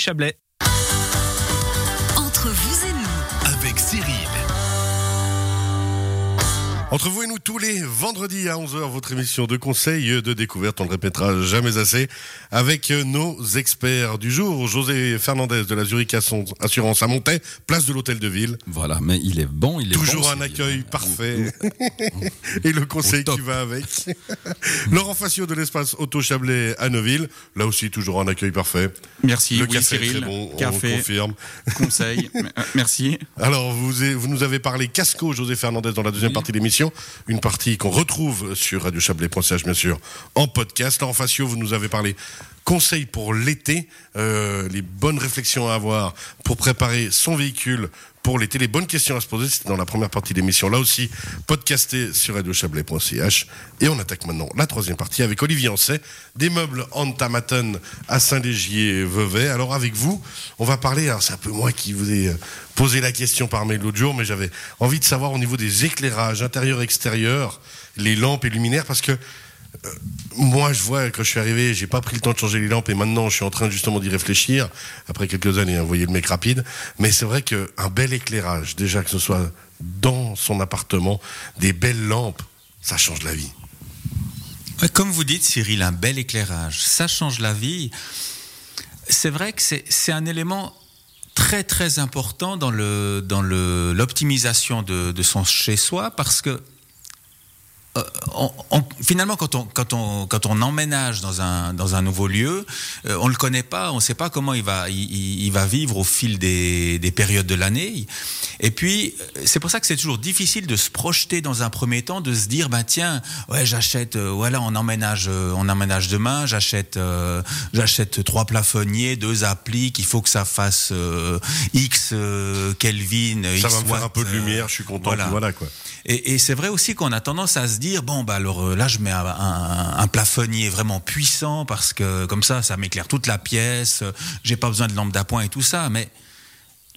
Chablais. Entre vous et nous, avec Cyril. Entre vous et nous tous les vendredis à 11h, votre émission de conseil, de découverte, on le répétera jamais assez, avec nos experts du jour. José Fernandez de la Zurich Assurance à Montaix, place de l'hôtel de ville. Voilà, mais il est bon, il est Toujours bon, un accueil parfait. et le conseil qui va avec. Laurent Facio de l'espace Auto Chablais à Neuville. Là aussi, toujours un accueil parfait. Merci, Le oui, café est Cyril. très bon, on confirme. conseil. Euh, Merci. Alors, vous, vous nous avez parlé Casco, José Fernandez, dans la deuxième partie de l'émission. Une partie qu'on retrouve sur radiochablais.ch, bien sûr, en podcast. Laurent Facio, vous nous avez parlé conseils pour l'été, euh, les bonnes réflexions à avoir pour préparer son véhicule pour l'été, les bonnes questions à se poser. C'était dans la première partie de l'émission. Là aussi, podcasté sur radiochablais.ch. Et on attaque maintenant la troisième partie avec Olivier Ancet, des meubles Antamaton à Saint-Légier-Vevey. Alors, avec vous, on va parler, alors c'est un peu moi qui vous ai euh, posé la question par mail l'autre jour, mais j'avais envie de savoir au niveau des éclairages intérieur-extérieur, les lampes et luminaires, parce que moi, je vois, quand je suis arrivé, j'ai pas pris le temps de changer les lampes et maintenant, je suis en train justement d'y réfléchir, après quelques années, hein, vous voyez le mec rapide. Mais c'est vrai qu'un bel éclairage, déjà que ce soit dans son appartement, des belles lampes, ça change la vie. Comme vous dites, Cyril, un bel éclairage, ça change la vie. C'est vrai que c'est un élément très très important dans le dans le l'optimisation de, de son chez soi parce que euh, on- on- finalement, quand on, quand, on, quand on emménage dans un, dans un nouveau lieu, euh, on ne le connaît pas, on ne sait pas comment il va, il, il- il va vivre au fil des, des périodes de l'année. Et puis, euh, c'est pour ça que c'est toujours difficile de se projeter dans un premier temps, de se dire, bah tiens, ouais, j'achète, euh, voilà, on emménage, euh, on emménage demain, j'achète, euh, j'achète trois plafonniers, deux applis, qu'il faut que ça fasse euh, X euh, Kelvin, Ça X va me faire un peu de euh, lumière, je suis content, voilà. quoi. Et, et c'est vrai aussi qu'on a tendance à se dire bon bah alors euh, là je mets un, un- un plafonnier vraiment puissant parce que comme ça ça m'éclaire toute la pièce, euh, j'ai pas besoin de lampe d'appoint et tout ça, mais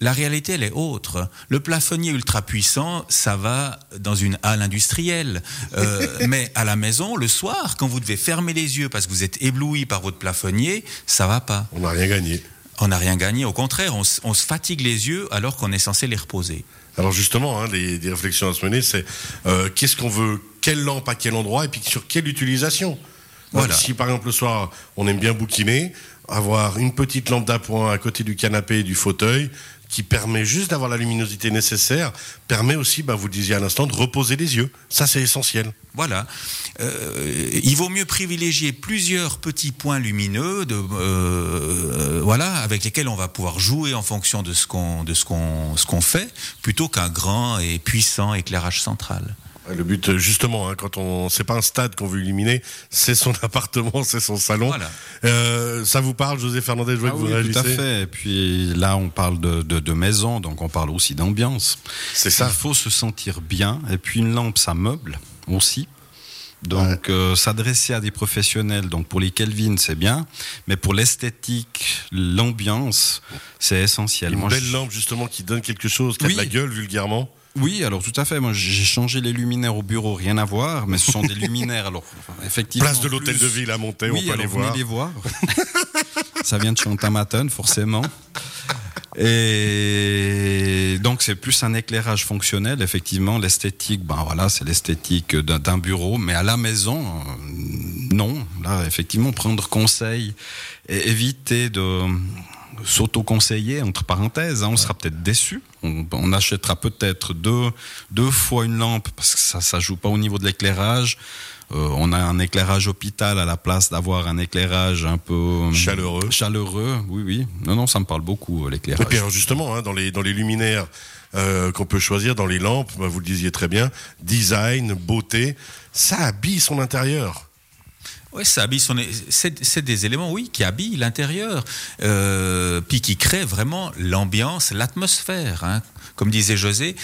la réalité, elle est autre. Le plafonnier ultra puissant, ça va dans une halle industrielle. Euh, mais à la maison, le soir, quand vous devez fermer les yeux parce que vous êtes ébloui par votre plafonnier, ça va pas. On n'a rien gagné. On n'a rien gagné. Au contraire, on se fatigue les yeux alors qu'on est censé les reposer. Alors justement, hein, des réflexions à se mener, c'est euh, qu'est-ce qu'on veut, quelle lampe à quel endroit, et puis sur quelle utilisation? Voilà. Si par exemple le soir, on aime bien bouquiner, avoir une petite lampe d'appoint à côté du canapé et du fauteuil, qui permet juste d'avoir la luminosité nécessaire, permet aussi, bah, vous le disiez à l'instant, de reposer les yeux. Ça, c'est essentiel. Voilà. Euh, il vaut mieux privilégier plusieurs petits points lumineux, de, euh, voilà, avec lesquels on va pouvoir jouer en fonction de ce qu'on ce qu'on fait, plutôt qu'un grand et puissant éclairage central. Le but, justement, hein, quand on, c'est pas un stade qu'on veut illuminer, c'est son appartement, c'est son salon. Voilà. Euh, ça vous parle, José Fernandez, je vois Ah que vous réagissez. tout à fait. Et puis là, on parle de, de, de maison, donc on parle aussi d'ambiance. C'est ça. Il faut se sentir bien. Et puis une lampe, ça meuble aussi. Donc euh, s'adresser à des professionnels, donc pour les Kelvin, c'est bien, mais pour l'esthétique, l'ambiance, c'est essentiel. Une Moi, belle je- lampe, justement, qui donne quelque chose, qui a de la gueule, vulgairement. Oui, alors tout à fait. Moi, j'ai changé les luminaires au bureau, rien à voir, mais ce sont des luminaires. Alors, effectivement. Place de l'hôtel de ville à Montaix, Oui, on peut alors voir. les voir. Ça vient de Chantamaton, forcément. Et donc c'est plus un éclairage fonctionnel, effectivement. L'esthétique, ben voilà, c'est l'esthétique d'un d'un bureau, mais à la maison, euh, non. Là, effectivement, prendre conseil et éviter de s'auto-conseiller, entre parenthèses, hein, on sera peut-être déçu. On, on achètera peut-être deux, deux fois une lampe parce que ça, ça joue pas au niveau de l'éclairage. Euh, on a un éclairage hôpital à la place d'avoir un éclairage un peu euh, Chaleureux. Chaleureux, oui, oui. Non, non, ça me parle beaucoup euh, Et l'éclairage. puis alors justement, hein, dans, les, dans les luminaires euh, qu'on peut choisir, dans les lampes, bah, vous le disiez très bien, design, beauté, ça habille son intérieur. Oui, ça habille son. C'est des éléments, oui, qui habillent l'intérieur, euh, puis qui créent vraiment l'ambiance, l'atmosphère. hein. Comme disait José,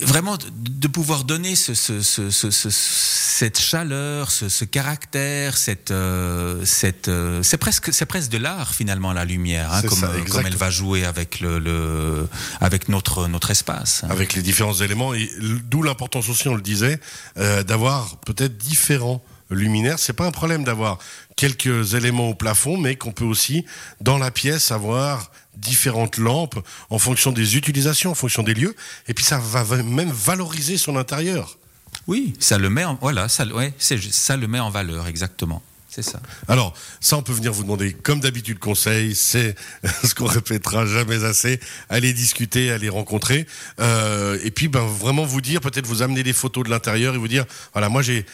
vraiment de, pouvoir donner ce, ce- ce- ce- ce- cette chaleur, ce, ce caractère, cette, euh, cette, euh, c'est presque, c'est presque de l'art finalement la lumière, hein, comme, ça, euh, comme elle va jouer avec le, le- avec notre notre espace. hein. avec les différents éléments, et d'où l'importance aussi, on le disait, euh, d'avoir peut-être différents luminaire. C'est pas un problème d'avoir quelques éléments au plafond, mais qu'on peut aussi dans la pièce avoir différentes lampes en fonction des utilisations, en fonction des lieux, et puis ça va même valoriser son intérieur. Oui, ça le met en voilà, ça, ouais, ça le met en valeur exactement. C'est ça. Alors, ça, on peut venir vous demander, comme d'habitude, conseil, c'est ce qu'on répétera jamais assez, allez discuter, allez rencontrer, euh, et puis ben, vraiment vous dire, peut-être vous amener des photos de l'intérieur et vous dire, voilà, moi j'ai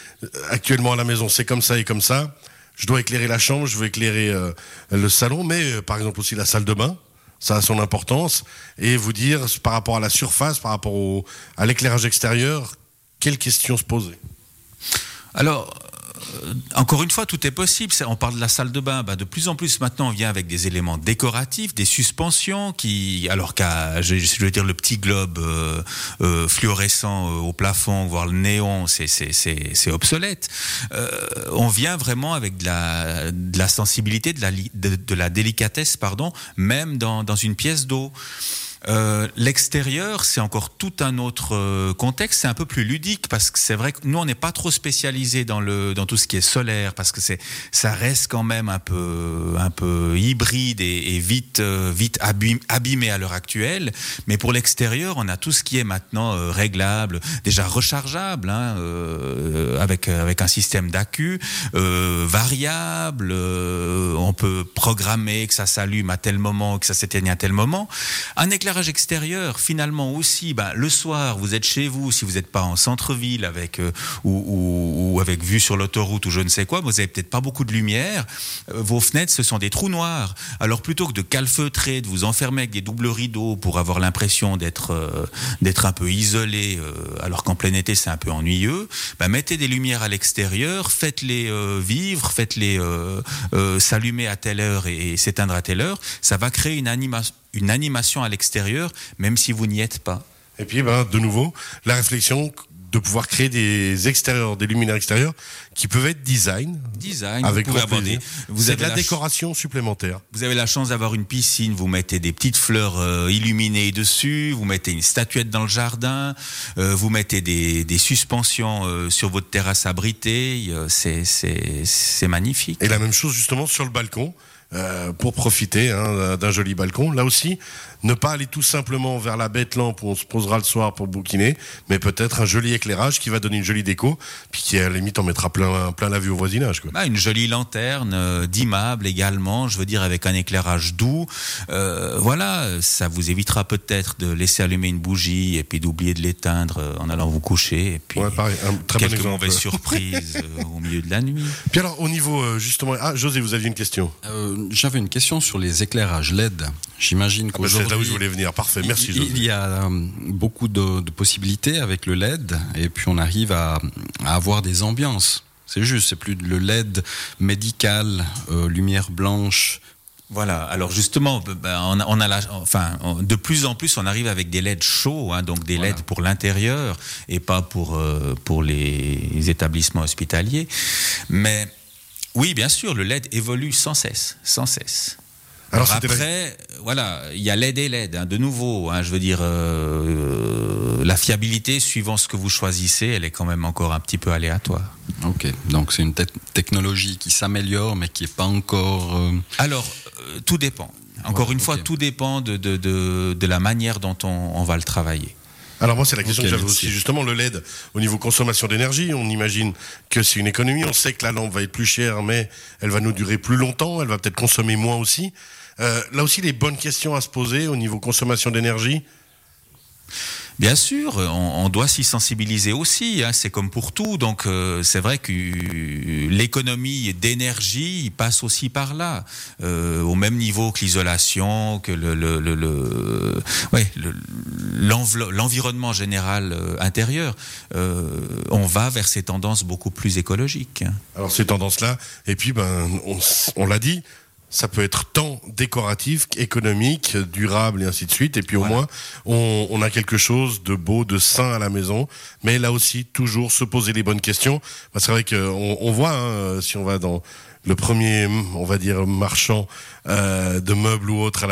actuellement à la maison, c'est comme ça et comme ça, je dois éclairer la chambre, je veux éclairer euh, le salon, mais euh, par exemple aussi la salle de bain, ça a son importance, et vous dire par rapport à la surface, par rapport au, à l'éclairage extérieur, quelles questions se poser? Alors, encore une fois, tout est possible. On parle de la salle de bain. Bah, de plus en plus maintenant, on vient avec des éléments décoratifs, des suspensions qui, alors qu'à, je, veux dire, le petit globe euh, euh, fluorescent au plafond, voire le néon, c'est obsolète. on vient vraiment avec de la, de la sensibilité, de la, de, la délicatesse, pardon, même dans, dans une pièce d'eau. Euh, l'extérieur, c'est encore tout un autre euh, contexte. C'est un peu plus ludique parce que c'est vrai que nous, on n'est pas trop spécialisé dans le dans tout ce qui est solaire parce que c'est ça reste quand même un peu un peu hybride et, vite euh, vite abîmé à l'heure actuelle. Mais pour l'extérieur, on a tout ce qui est maintenant réglable, déjà rechargeable, hein, avec avec un système d'accu variable. on peut programmer que ça s'allume à tel moment, que ça s'éteigne à tel moment. Un extérieur, finalement aussi, bah, le soir, vous êtes chez vous, si vous n'êtes pas en centre-ville avec euh, ou, avec vue sur l'autoroute ou je ne sais quoi, vous avez peut-être pas beaucoup de lumière. Euh, vos fenêtres, ce sont des trous noirs. Alors plutôt que de calfeutrer, de vous enfermer avec des doubles rideaux pour avoir l'impression d'être euh, d'être un peu isolé, alors qu'en plein été c'est un peu ennuyeux, bah, mettez des lumières à l'extérieur, faites-les vivre, faites-les s'allumer à telle heure et s'éteindre à telle heure. Ça va créer une animation une animation à l'extérieur, même si vous n'y êtes pas. Et puis, ben, de nouveau, la réflexion de pouvoir créer des extérieurs, des luminaires extérieurs qui peuvent être design. Design. Avec vous pouvez Vous avez de la, décoration supplémentaire. Vous avez la chance d'avoir une piscine, vous mettez des petites fleurs euh, illuminées dessus, vous mettez une statuette dans le jardin, euh, vous mettez des, des suspensions euh, sur votre terrasse abritée. c'est c'est magnifique. Et la même chose justement sur le balcon. Euh, pour profiter hein, d'un joli balcon. Là aussi, ne pas aller tout simplement vers la bête lampe où on se posera le soir pour bouquiner, mais peut-être un joli éclairage qui va donner une jolie déco, puis qui à la limite en mettra plein, plein la vue au voisinage. Quoi. Bah, une jolie lanterne euh, d'immeuble également, je veux dire avec un éclairage doux. Euh, voilà, ça vous évitera peut-être de laisser allumer une bougie et puis d'oublier de l'éteindre euh, en allant vous coucher. Et puis ouais, pareil, un très quelques bon mauvaises surprises au milieu de la nuit. Puis alors au niveau justement, ah José, vous aviez une question. J'avais une question sur les éclairages LED. J'imagine ah, qu'aujourd'hui où je voulais venir. Parfait, merci. Il, y a euh, beaucoup de, possibilités avec le LED, et puis on arrive à, avoir des ambiances. C'est juste, c'est plus le LED médical, euh, lumière blanche. Voilà. Alors justement, ben, on a, enfin, de plus en plus, on arrive avec des LED chauds, hein, donc des LED pour l'intérieur et pas pour euh, pour les établissements hospitaliers. Mais oui, bien sûr, le LED évolue sans cesse, sans cesse. Alors, après, voilà, il y a l'aide et l'aide. Hein, de nouveau, hein, je veux dire, euh, la fiabilité, suivant ce que vous choisissez, elle est quand même encore un petit peu aléatoire. Ok, donc c'est une technologie qui s'améliore, mais qui n'est pas encore. Euh, Alors, euh, tout dépend. Encore une fois, tout dépend de, de, de, la manière dont on, on va le travailler. Alors moi, c'est la question que j'avais aussi. Justement, le LED, au niveau consommation d'énergie, on imagine que c'est une économie. On sait que la lampe va être plus chère, mais elle va nous durer plus longtemps. Elle va peut-être consommer moins aussi. Euh, là aussi, les bonnes questions à se poser au niveau consommation d'énergie. Bien sûr, on, doit s'y sensibiliser aussi. Hein, c'est comme pour tout. Donc, euh, c'est vrai que l'économie d'énergie passe aussi par là, euh, au même niveau que l'isolation, que le, le, le, ouais, l'environnement général intérieur. on va vers ces tendances beaucoup plus écologiques. Alors ces tendances-là, et puis ben, on, on l'a dit, ça peut être tant décoratif, économique, durable et ainsi de suite. Et puis au moins, on, a quelque chose de beau, de sain à la maison. Mais là aussi, toujours se poser les bonnes questions. Bah, c'est vrai qu'on on voit, hein, si on va dans le premier, on va dire, marchand euh, de meubles ou autre,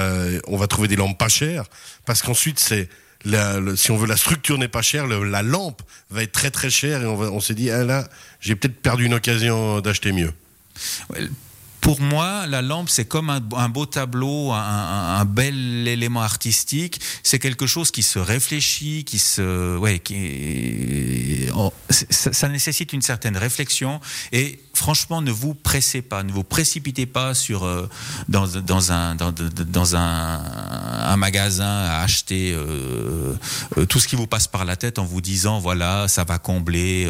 on va trouver des lampes pas chères. Parce qu'ensuite, c'est la, le- si on veut la structure n'est pas chère, le- la lampe va être très très chère et on, va- on s'est dit ah là j'ai peut-être perdu une occasion d'acheter mieux. Pour moi, la lampe, c'est comme un, beau tableau, un, bel élément artistique. C'est quelque chose qui se réfléchit, qui se, ouais, qui, c'est- ça, ça nécessite une certaine réflexion. Et franchement, ne vous pressez pas, ne vous précipitez pas euh, dans, un magasin à acheter euh, euh, tout ce qui vous passe par la tête en vous disant voilà, ça va combler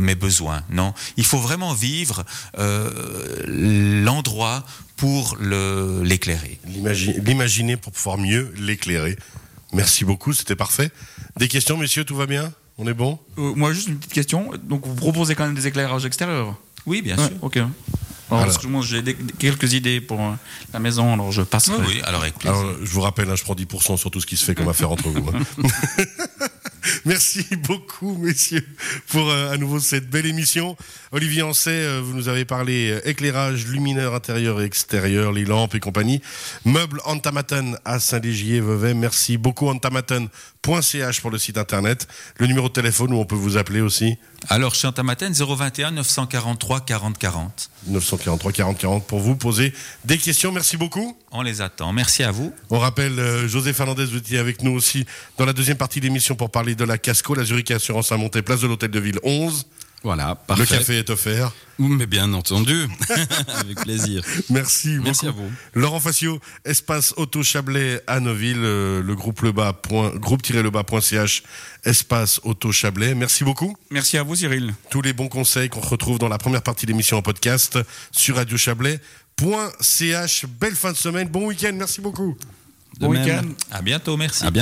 mes besoins. Non, il faut vraiment vivre l'endroit pour l'éclairer. L'imagi- L'imaginer pour pouvoir mieux l'éclairer. Merci beaucoup, c'était parfait. Des questions, messieurs, tout va bien? On est bon Euh, moi, juste une petite question. Donc, vous proposez quand même des éclairages extérieurs Oui, bien Ouais, sûr. Ok. Alors, parce que moi, j'ai des- quelques idées pour euh, la maison, alors je passe. Oui, oui, alors avec plaisir. Alors, je vous rappelle, hein, je prends 10% sur tout ce qui se fait comme affaire entre vous. hein. Merci beaucoup, messieurs, pour euh, à nouveau cette belle émission. Olivier Ancet, euh, vous nous avez parlé euh, éclairage, lumineur intérieur et extérieur, les lampes et compagnie. Meubles Antamaten à Saint-Légier-Vevey. Merci beaucoup, antamaten.ch pour le site internet. Le numéro de téléphone où on peut vous appeler aussi. Alors, Chantamaten 021 943 40 40. 943 40 40 pour vous poser des questions. Merci beaucoup. On les attend. Merci à vous. On rappelle, euh, José Fernandez, vous étiez avec nous aussi dans la deuxième partie de l'émission pour parler de la Casco, la Zurich Assurance à Monté, place de l'Hôtel de Ville 11. Voilà, parfait. Le café est offert. Mais bien entendu, avec plaisir. Merci. Merci beaucoup. à vous. Laurent Facio, espace Auto Chablais à Neuville, euh, le groupe lebas point- groupe-lebas.ch, espace Auto Chablais. Merci beaucoup. Merci à vous, Cyril. Tous les bons conseils qu'on retrouve dans la première partie de l'émission en podcast sur radiochablais.ch. Belle fin de semaine, bon week-end, merci beaucoup. De Bon week-end. À bientôt. Merci. À bientôt.